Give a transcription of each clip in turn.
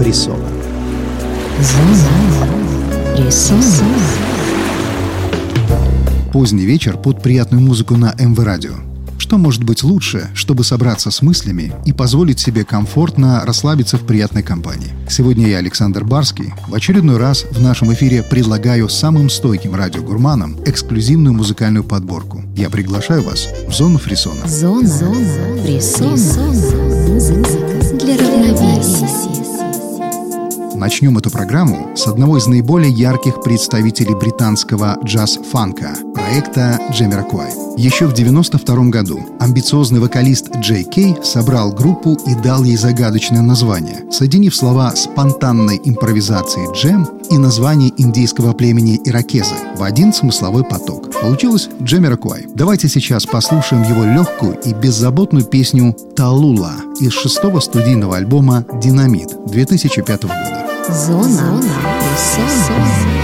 фрисона. Поздний вечер под приятную музыку на МВ Радио. Что может быть лучше, чтобы собраться с мыслями и позволить себе комфортно расслабиться в приятной компании? Сегодня я, Александр Барский, в очередной раз в нашем эфире предлагаю самым стойким радиогурманам эксклюзивную музыкальную подборку. Я приглашаю вас в зону фрисона. Зона, Зона фрисона. Музыка для равновесия. Начнем эту программу с одного из наиболее ярких представителей британского джаз-фанка – проекта Джемиракуай. Еще в 1992 году амбициозный вокалист Джей Кей собрал группу и дал ей загадочное название, соединив слова спонтанной импровизации джем и название индейского племени иракезы в один смысловой поток. Получилось Джемиракуай. Давайте сейчас послушаем его легкую и беззаботную песню «Талула» из шестого студийного альбома «Динамит» 2005 года. Зона, Зона. She's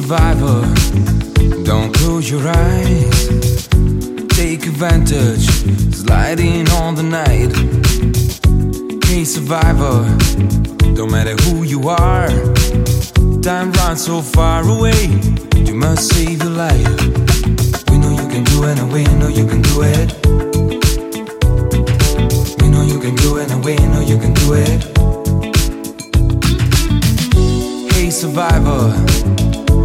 survivor, don't close your eyes. Take advantage, sliding on the night. Hey survivor, don't matter who you are. Time runs so far away, you must save your life. We know you can do it, and we know you can do it. We know you can do it, and we know you can do it. Hey survivor,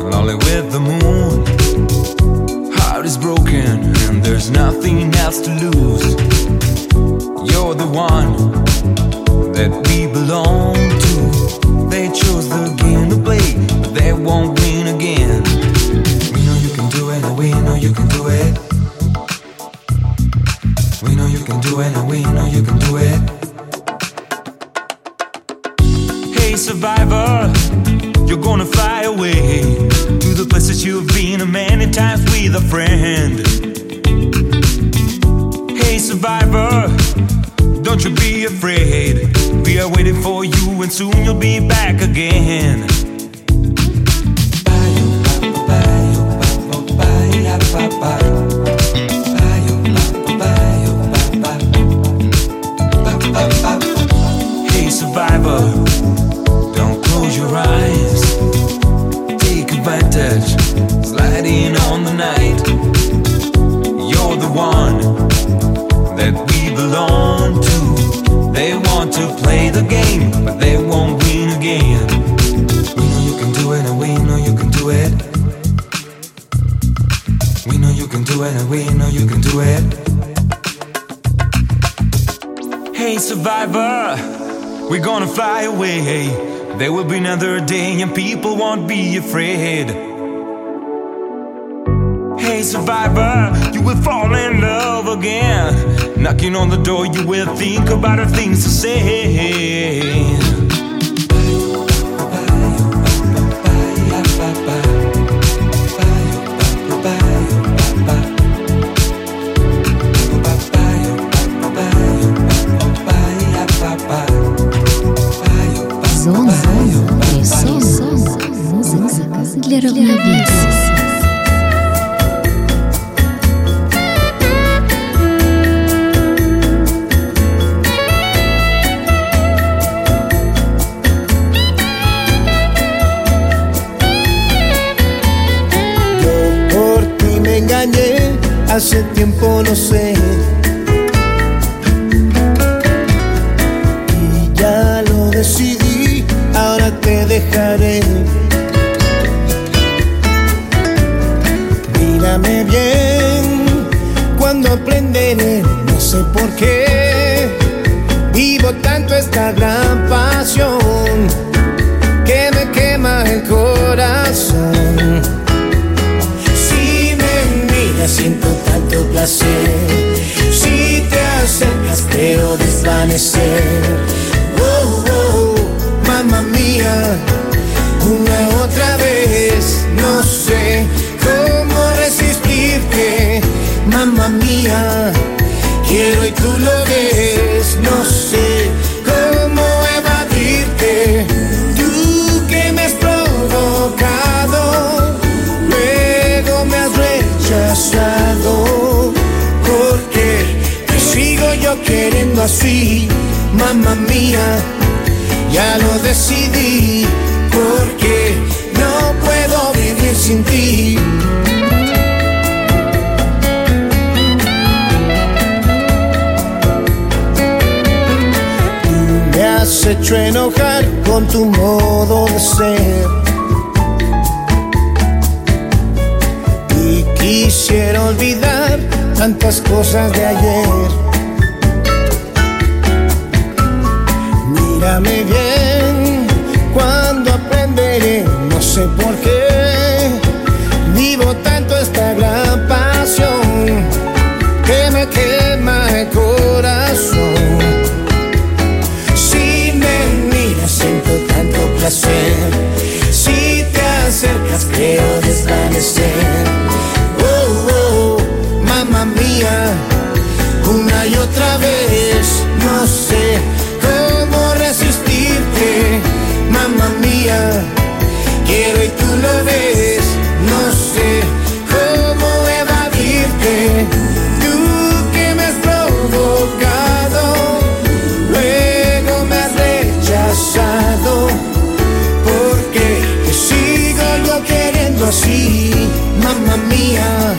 lonely with the moon. Heart is broken and there's nothing else to lose. You're the one that we belong to. They chose the do it, and we know you can do it. Do it. Hey survivor, we're gonna fly away. There will be another day and people won't be afraid. Hey survivor, you will fall in love again. Knocking on the door, you will think about the things to say. 真的。Tú lo ves, no sé cómo evadirte. Tú que me has provocado, luego me has rechazado. Porque te sigo yo queriendo así, mamá mía. Ya lo decidí, porque no puedo vivir sin ti. has hecho enojar con tu modo de ser. Y quisiera olvidar tantas cosas de ayer. Mírame bien cuando aprenderé, no sé por qué Si te acercas, creo desvanecer. Oh, oh, mamá mía, una y otra vez. Sí, mamá mía,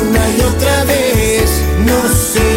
una y otra vez, no sé.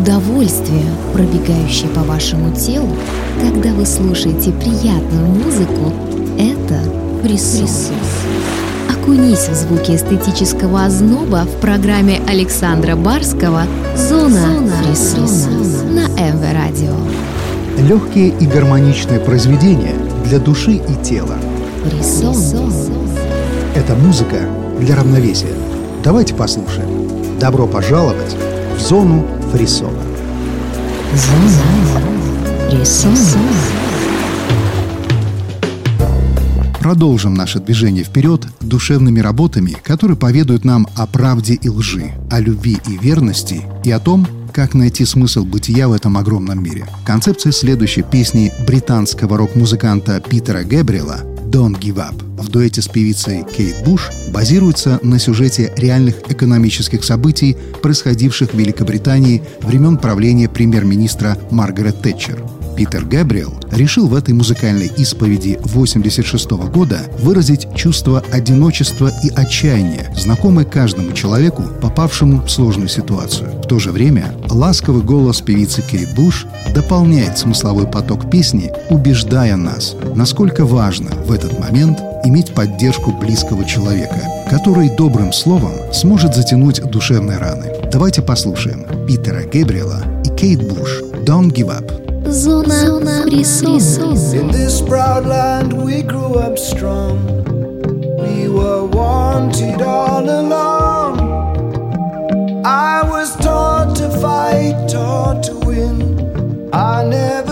Удовольствия, пробегающие по вашему телу, когда вы слушаете приятную музыку, это присутствие. Окунись в звуки эстетического озноба в программе Александра Барского «Зона, Зона фрисона» на МВ Радио. Легкие и гармоничные произведения для души и тела. Фрисон. Это музыка для равновесия. Давайте послушаем. Добро пожаловать в зону фрисона. Продолжим наше движение вперед душевными работами, которые поведают нам о правде и лжи, о любви и верности и о том, как найти смысл бытия в этом огромном мире. Концепция следующей песни британского рок-музыканта Питера Гэбриэла «Don't Give Up» в дуэте с певицей Кейт Буш базируется на сюжете реальных экономических событий, происходивших в Великобритании времен правления премьер-министра Маргарет Тэтчер. Питер Габриэл решил в этой музыкальной исповеди 86 года выразить чувство одиночества и отчаяния, знакомое каждому человеку, попавшему в сложную ситуацию. В то же время ласковый голос певицы Кейт Буш дополняет смысловой поток песни, убеждая нас, насколько важно в этот момент иметь поддержку близкого человека, который добрым словом сможет затянуть душевные раны. Давайте послушаем Питера Гэбриэла и Кейт Буш «Don't Give Up». Зона фрисона. In this proud land we grew up strong. We were wanted all along. I was taught to fight, taught to win. I never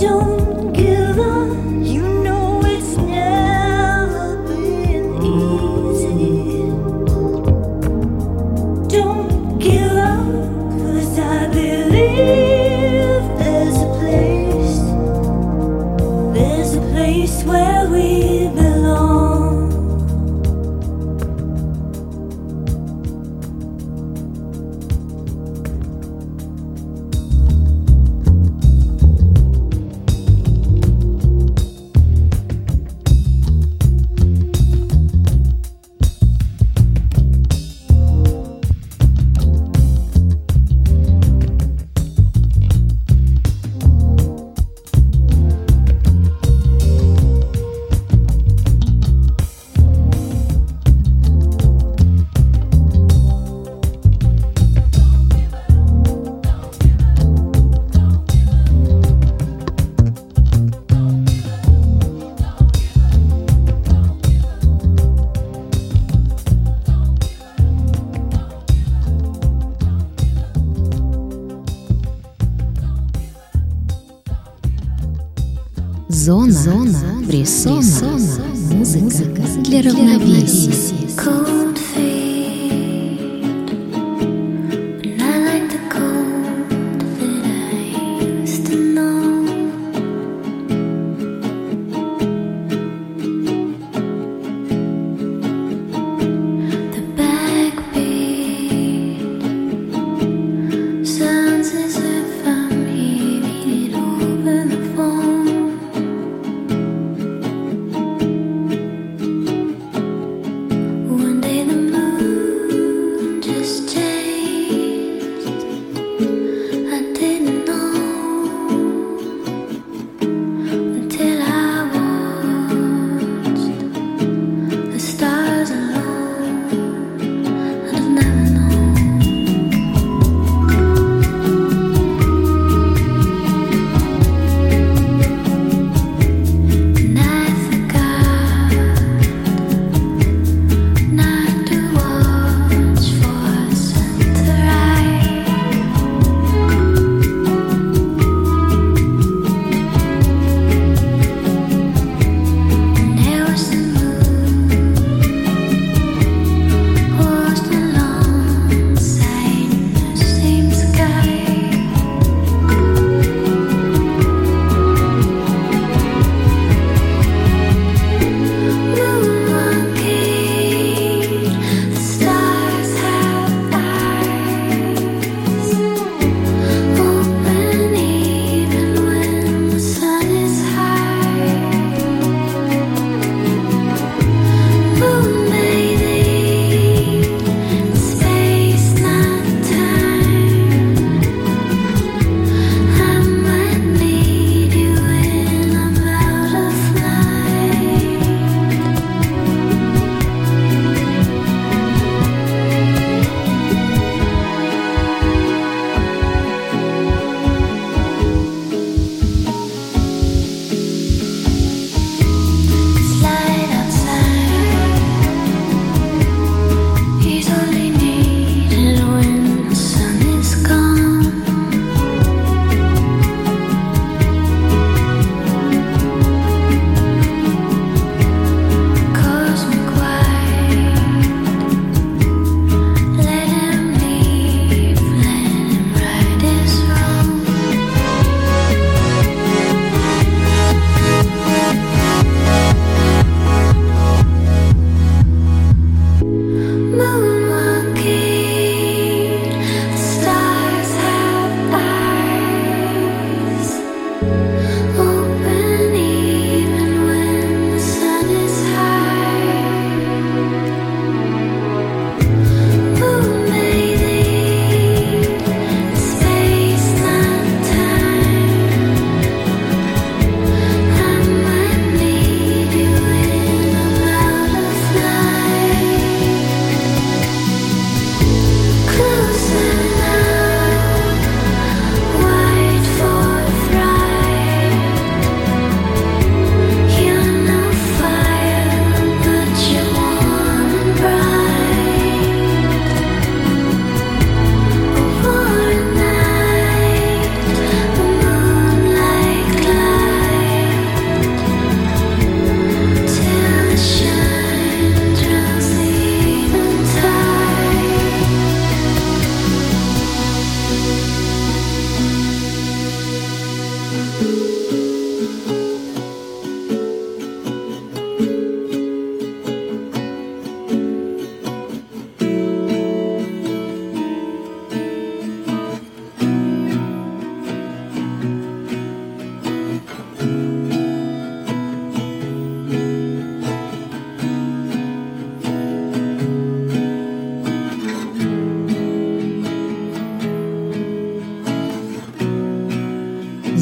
좀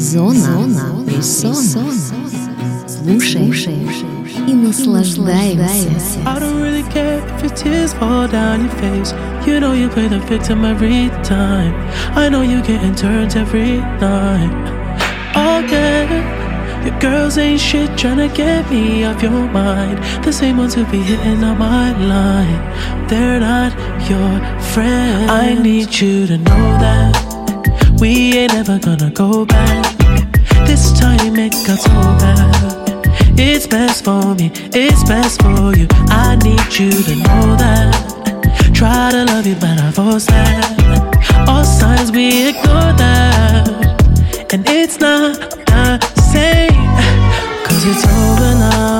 Зона, зона, зона, зона. Слушай, и наслаждаемся. I don't really care if your tears fall down your face. You know you play the victim every time. I know you getting turned every night. Again, your girls ain't shit trying to get me off your mind. The same ones who be hitting on my line. They're not your friends. I need you to know that we ain't ever gonna go back this time it got so bad. It's best for me, it's best for you. I need you to know that. Try to love you, but I force that. All signs we ignore that, and it's not the same. Cause it's over now.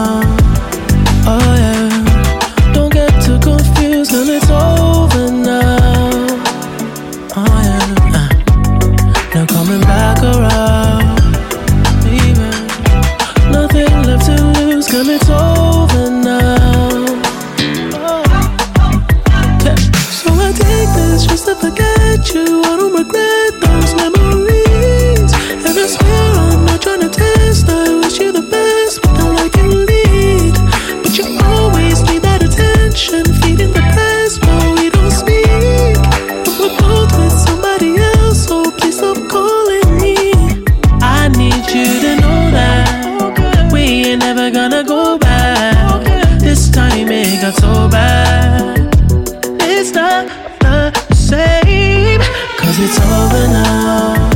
same. Cause it's over now.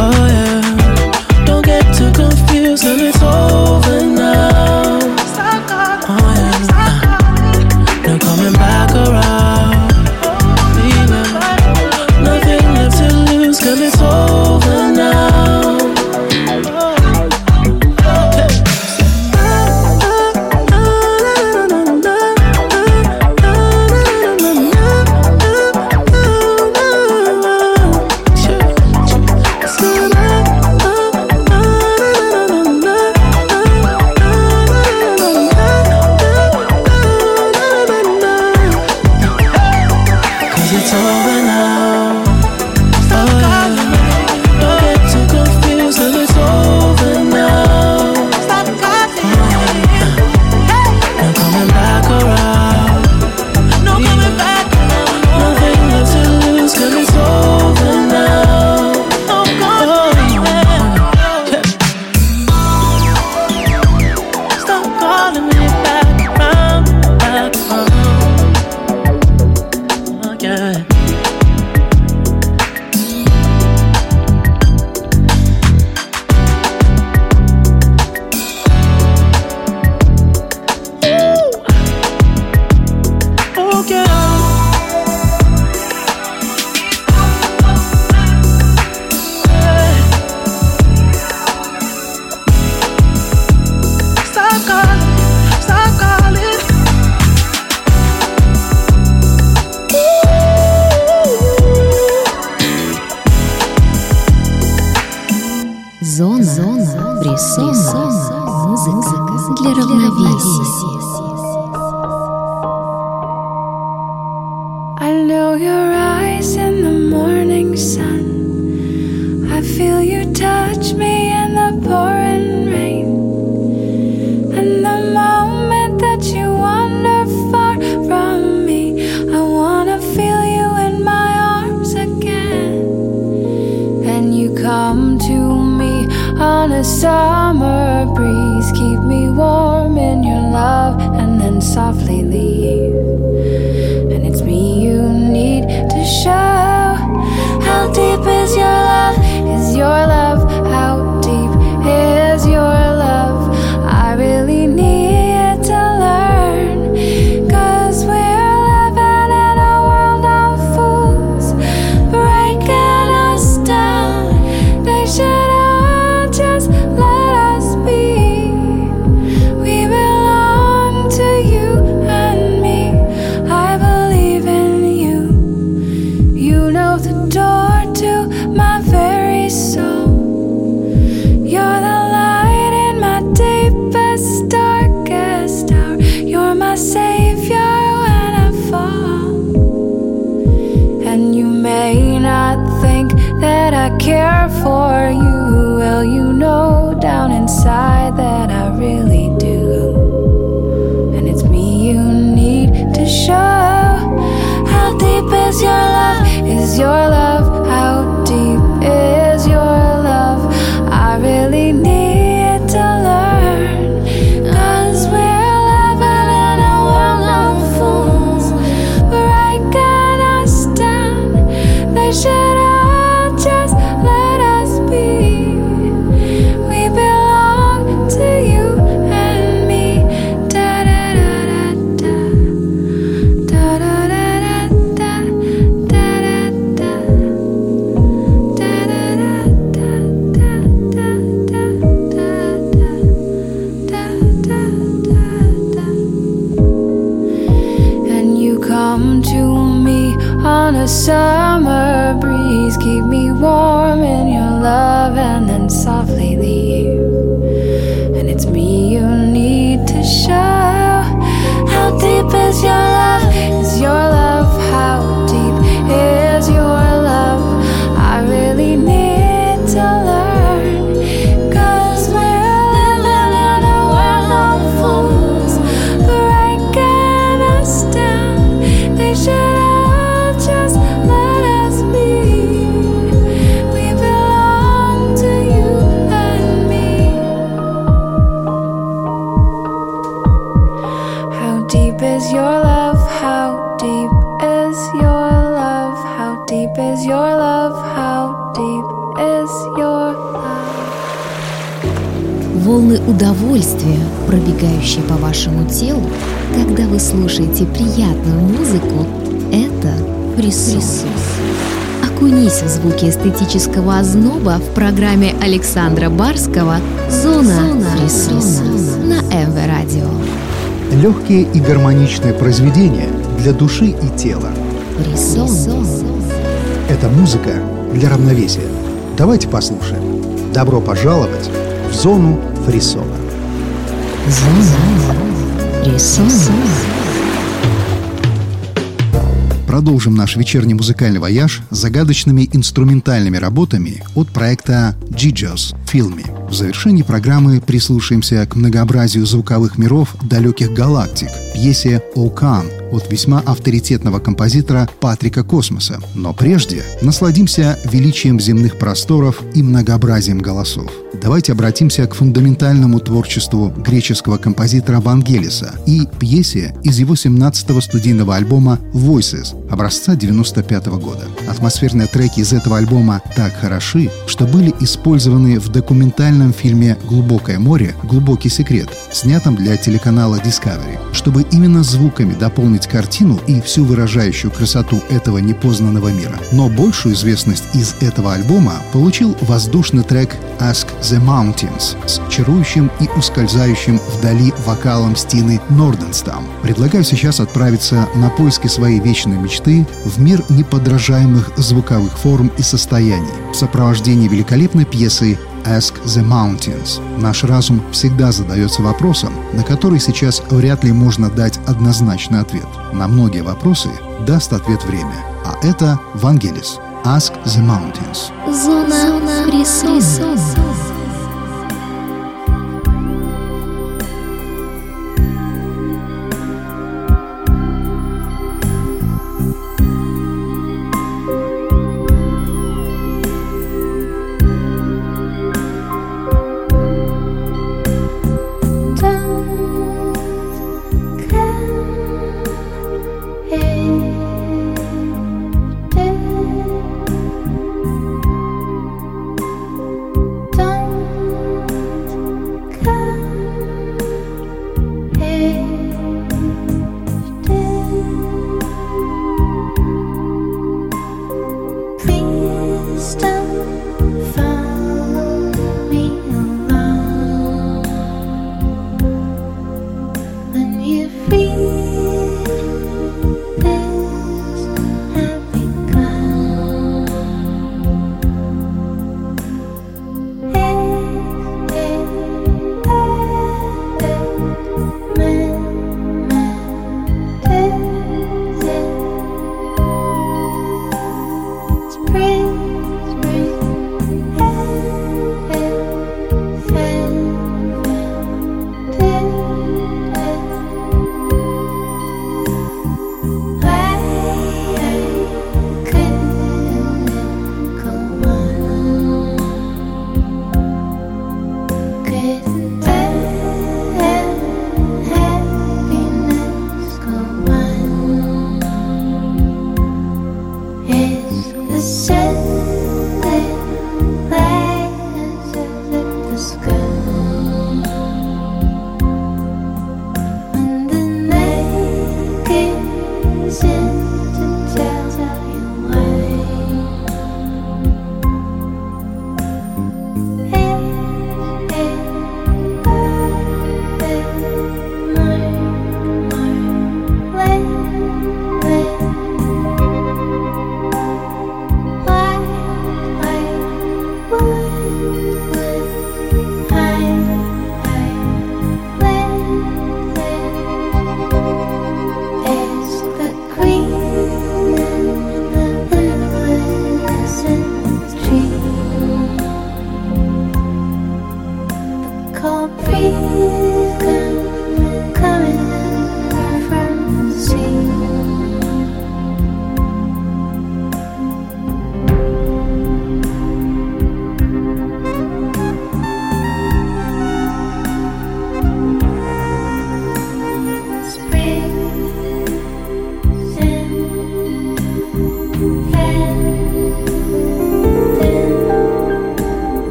Oh, yeah. Зона, зона, прессон, музыка для равновесия. I know your eyes in the morning sun. I feel you touch me эстетического озноба в программе Александра Барского «Зона, фрисона» на МВ Радио. Легкие и гармоничные произведения для души и тела. Фрисон. Это музыка для равновесия. Давайте послушаем. Добро пожаловать в зону фрисона. Зона. Фрисон. Продолжим наш вечерний музыкальный вояж загадочными инструментальными работами от проекта GJOS Filmy. В завершении программы прислушаемся к многообразию звуковых миров далеких галактик, пьесе «Окан» от весьма авторитетного композитора Патрика Космоса. Но прежде насладимся величием земных просторов и многообразием голосов. Давайте обратимся к фундаментальному творчеству греческого композитора Вангелиса и пьесе из его 17-го студийного альбома «Voices» образца 95 года. Атмосферные треки из этого альбома так хороши, что были использованы в документальном фильме «Глубокое море. Глубокий секрет», снятом для телеканала Discovery. Чтобы именно звуками дополнить картину и всю выражающую красоту этого непознанного мира. Но большую известность из этого альбома получил воздушный трек «Ask the Mountains» с чарующим и ускользающим вдали вокалом Стины Норденстам. Предлагаю сейчас отправиться на поиски своей вечной мечты в мир неподражаемых звуковых форм и состояний в сопровождении великолепной пьесы Ask the Mountains. Наш разум всегда задается вопросом, на который сейчас вряд ли можно дать однозначный ответ. На многие вопросы даст ответ время. А это Вангелис. Ask the Mountains. Зона фрисон. Don't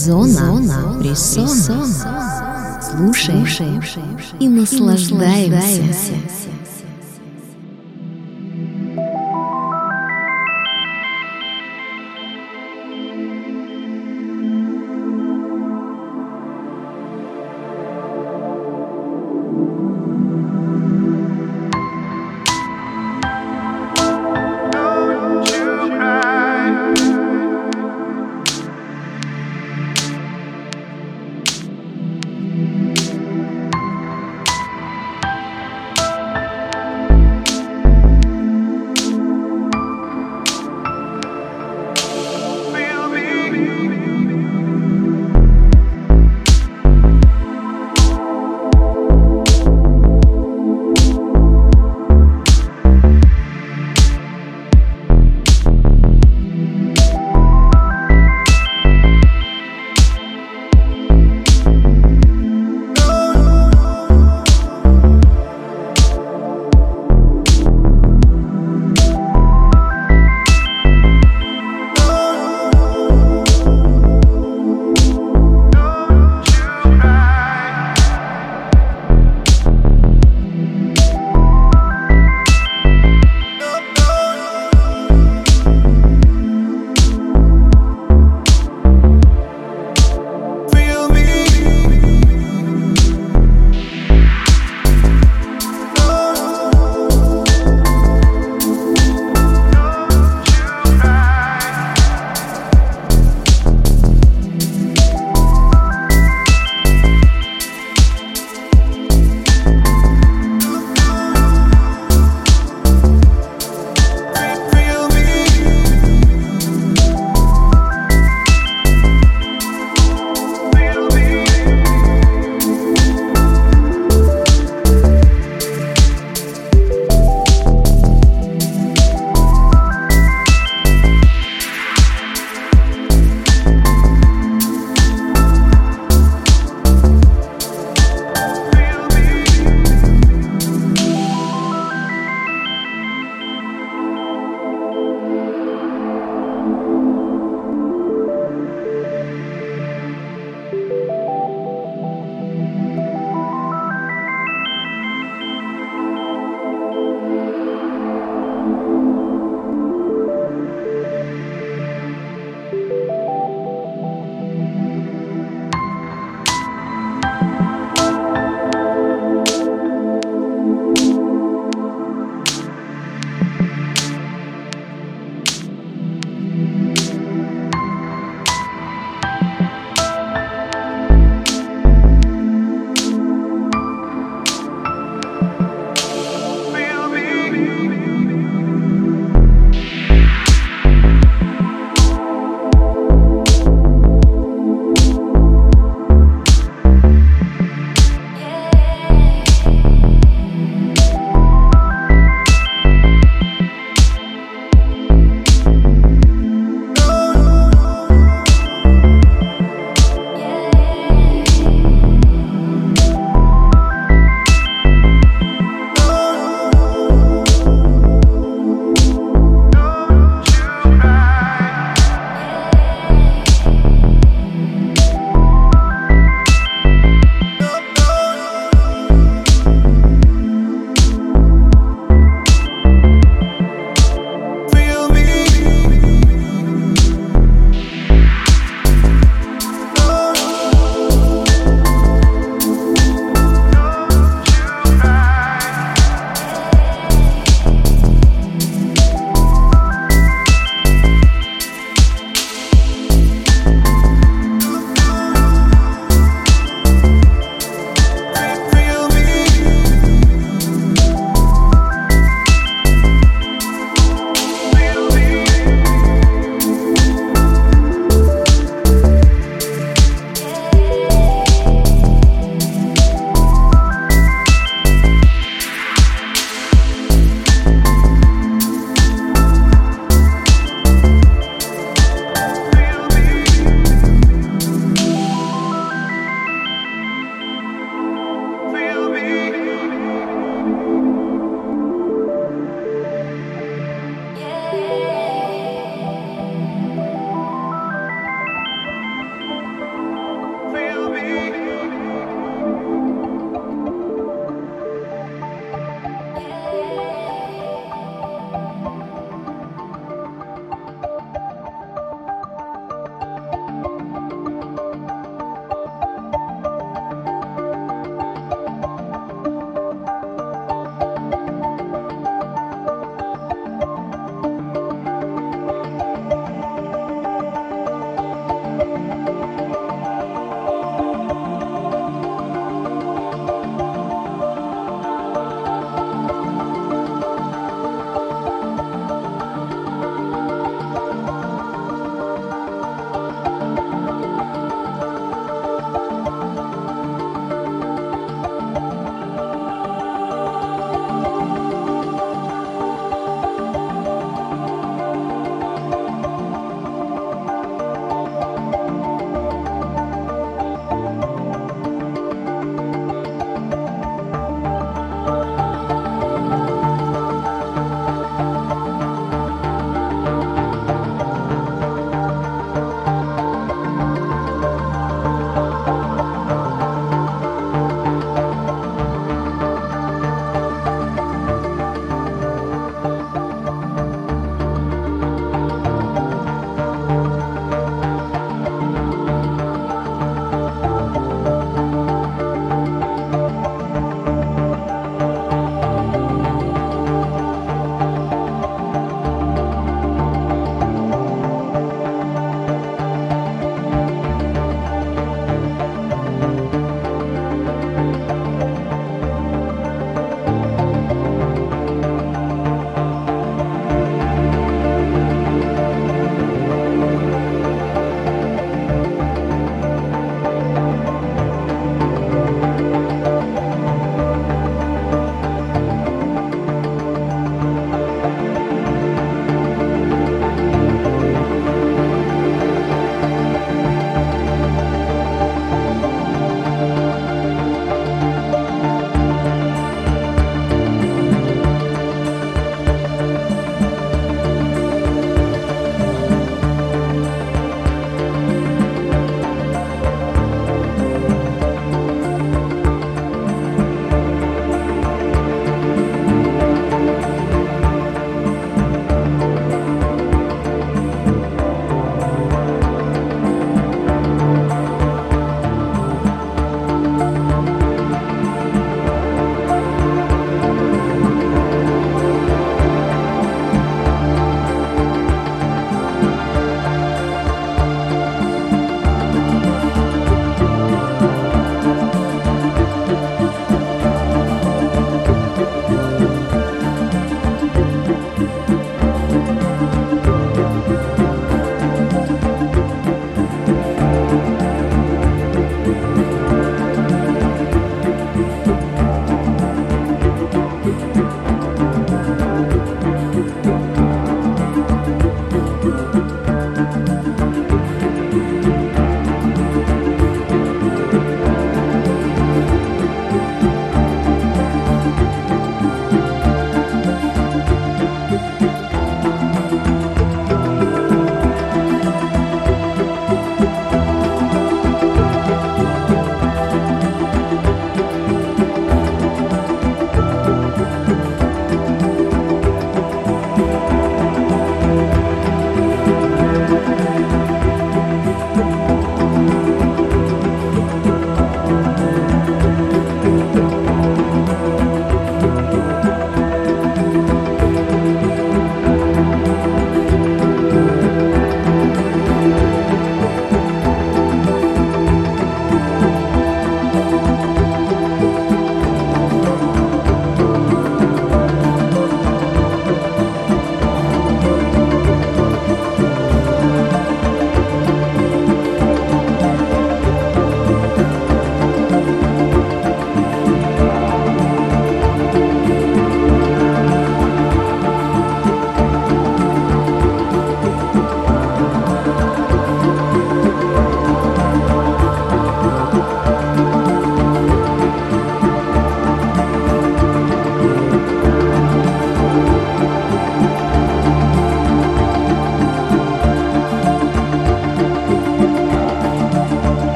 Зона, Зона фрисона. Слушай и наслаждаемся.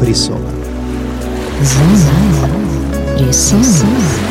Frissola. Zona. Precisa.